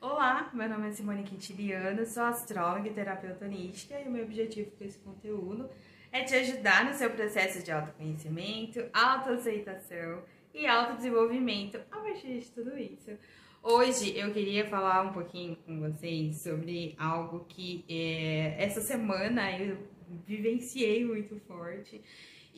Olá, meu nome é Simone Quintiliano, sou astróloga e terapeuta holística e o meu objetivo com esse conteúdo é te ajudar no seu processo de autoconhecimento, autoaceitação e autodesenvolvimento a partir de tudo isso. Hoje eu queria falar um pouquinho com vocês sobre algo que é, essa semana eu vivenciei muito forte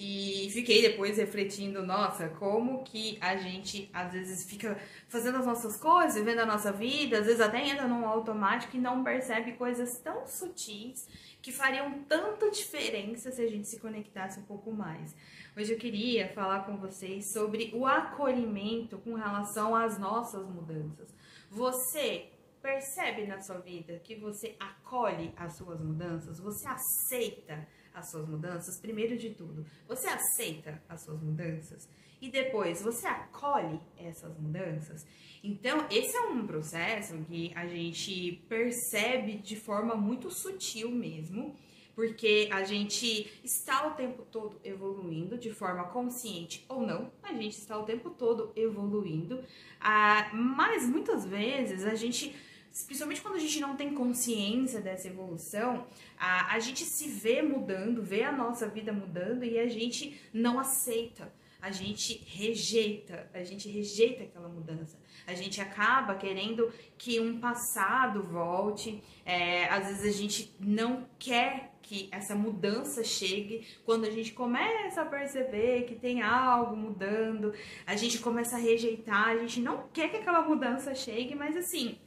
e fiquei depois refletindo, nossa, como que a gente às vezes fica fazendo as nossas coisas, vivendo a nossa vida, às vezes até entra num automático e não percebe coisas tão sutis que fariam tanta diferença se a gente se conectasse um pouco mais. Hoje eu queria falar com vocês sobre o acolhimento com relação às nossas mudanças. Você percebe na sua vida que você acolhe as suas mudanças? Você aceita? As suas mudanças, primeiro de tudo, você aceita as suas mudanças? E depois você acolhe essas mudanças. Então, esse é um processo que a gente percebe de forma muito sutil mesmo, porque a gente está o tempo todo evoluindo de forma consciente ou não, a gente está o tempo todo evoluindo, ah, mas muitas vezes a gente principalmente quando a gente não tem consciência dessa evolução, a, a gente se vê mudando, vê a nossa vida mudando e a gente não aceita, a gente rejeita, a gente rejeita aquela mudança. A gente acaba querendo que um passado volte, é, às vezes a gente não quer que essa mudança chegue. Quando a gente começa a perceber que tem algo mudando, a gente começa a rejeitar, a gente não quer que aquela mudança chegue, mas assim,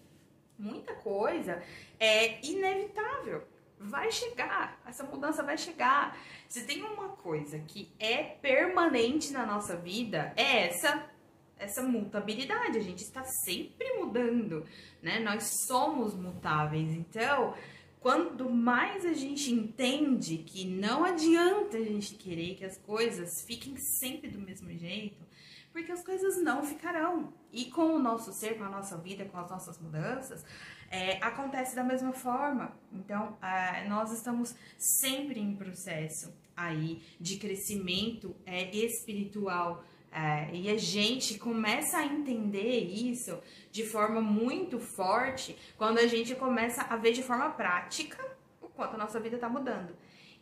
muita coisa é inevitável. Vai chegar, essa mudança vai chegar. Se tem uma coisa que é permanente na nossa vida, é essa essa mutabilidade. A gente está sempre mudando, né? Nós somos mutáveis. Então, quanto mais a gente entende que não adianta a gente querer que as coisas fiquem sempre do mesmo jeito, porque as coisas não ficarão. E com o nosso ser, com a nossa vida, com as nossas mudanças, é, acontece da mesma forma. Então, nós estamos sempre em processo aí de crescimento é, espiritual. É, e a gente começa a entender isso de forma muito forte quando a gente começa a ver de forma prática o quanto a nossa vida está mudando.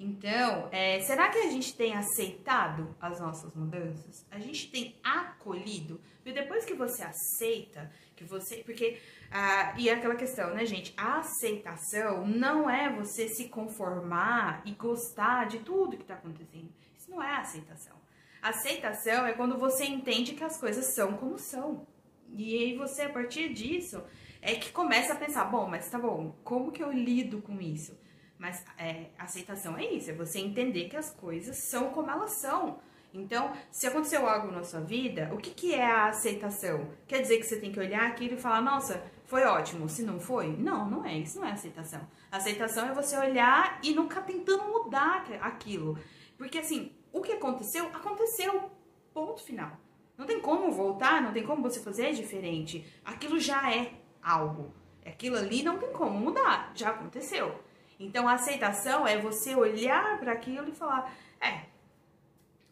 Então, é, será que a gente tem aceitado as nossas mudanças? A gente tem acolhido? Porque depois que você aceita, que você. Porque. Ah, e é aquela questão, né, gente? A aceitação não é você se conformar e gostar de tudo que tá acontecendo. Isso não é aceitação. Aceitação é quando você entende que as coisas são como são. E aí você, a partir disso, é que começa a pensar: bom, mas tá bom, como que eu lido com isso? Mas é, aceitação é isso, é você entender que as coisas são como elas são. Então, se aconteceu algo na sua vida, o que, que é a aceitação? Quer dizer que você tem que olhar aquilo e falar, nossa, foi ótimo. Se não foi, não, não é. Isso não é aceitação. Aceitação é você olhar e nunca tentando mudar aquilo. Porque assim, o que aconteceu, aconteceu. Ponto final. Não tem como voltar, não tem como você fazer diferente. Aquilo já é algo. Aquilo ali não tem como mudar, já aconteceu. Então a aceitação é você olhar para aquilo e falar: é,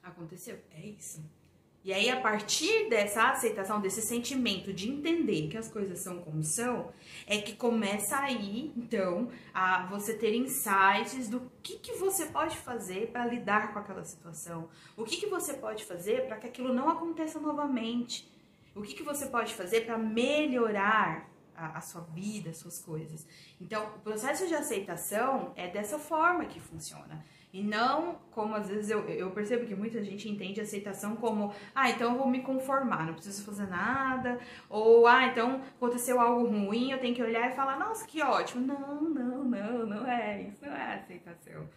aconteceu, é isso. E aí, a partir dessa aceitação, desse sentimento de entender que as coisas são como são, é que começa aí, então, a você ter insights do que, que você pode fazer para lidar com aquela situação. O que, que você pode fazer para que aquilo não aconteça novamente. O que, que você pode fazer para melhorar a, a sua vida, as suas coisas. Então, o processo de aceitação é dessa forma que funciona. E não como às vezes eu, eu percebo que muita gente entende aceitação como, ah, então eu vou me conformar, não preciso fazer nada, ou ah, então aconteceu algo ruim, eu tenho que olhar e falar, nossa, que ótimo. Não, não, não, não é, isso não é aceitação.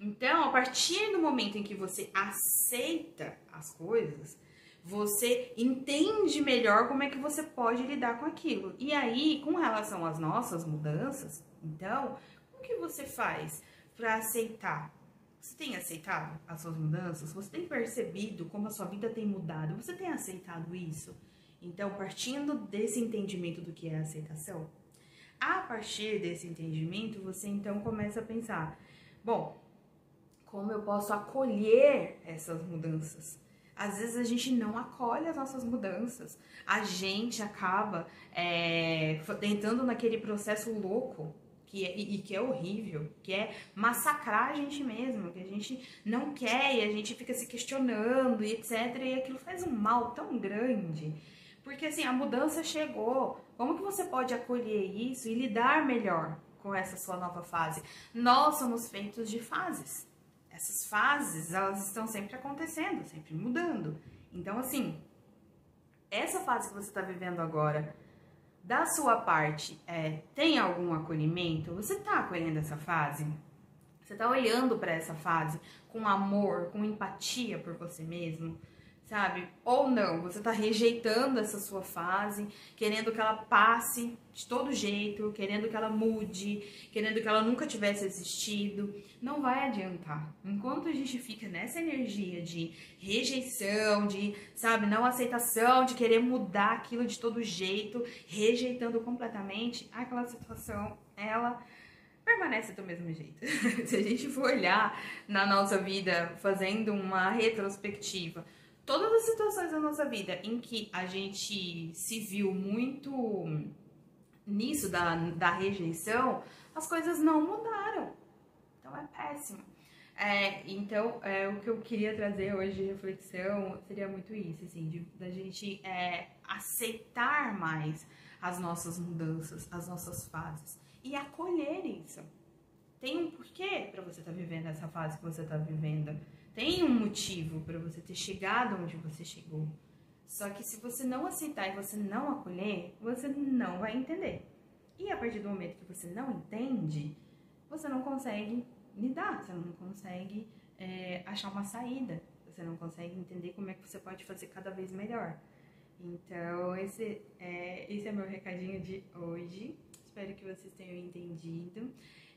Então, a partir do momento em que você aceita as coisas, você entende melhor como é que você pode lidar com aquilo. E aí, com relação às nossas mudanças, então, como que você faz para aceitar? Você tem aceitado as suas mudanças? Você tem percebido como a sua vida tem mudado? Você tem aceitado isso? Então, partindo desse entendimento do que é aceitação, a partir desse entendimento, você então começa a pensar: bom, como eu posso acolher essas mudanças? Às vezes a gente não acolhe as nossas mudanças. A gente acaba é, entrando naquele processo louco que é, e, que é horrível, que é massacrar a gente mesmo, que a gente não quer e a gente fica se questionando e etc. E aquilo faz um mal tão grande. Porque assim, a mudança chegou. Como que você pode acolher isso e lidar melhor com essa sua nova fase? Nós somos feitos de fases. Essas fases, elas estão sempre acontecendo, sempre mudando. Então, assim, essa fase que você está vivendo agora, da sua parte, é, tem algum acolhimento? Você está acolhendo essa fase? Você está olhando para essa fase com amor, com empatia por você mesmo? Sabe? Ou não, você tá rejeitando essa sua fase, querendo que ela passe de todo jeito, querendo que ela mude, querendo que ela nunca tivesse existido. Não vai adiantar. Enquanto a gente fica nessa energia de rejeição, de, sabe, não aceitação, de querer mudar aquilo de todo jeito, rejeitando completamente, aquela situação, ela permanece do mesmo jeito. Se a gente for olhar na nossa vida fazendo uma retrospectiva, todas as situações da nossa vida em que a gente se viu muito nisso da, da rejeição, as coisas não mudaram. Então é péssimo. É, então, é, o que eu queria trazer hoje de reflexão seria muito isso, assim, de, da gente é, aceitar mais as nossas mudanças, as nossas fases e acolher isso. Tem um porquê para você estar tá vivendo essa fase que você está vivendo. Tem um motivo para você ter chegado onde você chegou. Só que se você não aceitar e você não acolher, você não vai entender. E a partir do momento que você não entende, você não consegue lidar, você não consegue é, achar uma saída, você não consegue entender como é que você pode fazer cada vez melhor. Então, esse é, esse é meu recadinho de hoje. Espero que vocês tenham entendido.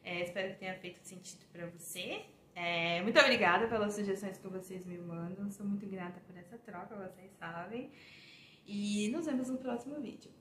É, espero que tenha feito sentido para você. É, muito obrigada pelas sugestões que vocês me mandam. Sou muito grata por essa troca, vocês sabem. E nos vemos no próximo vídeo.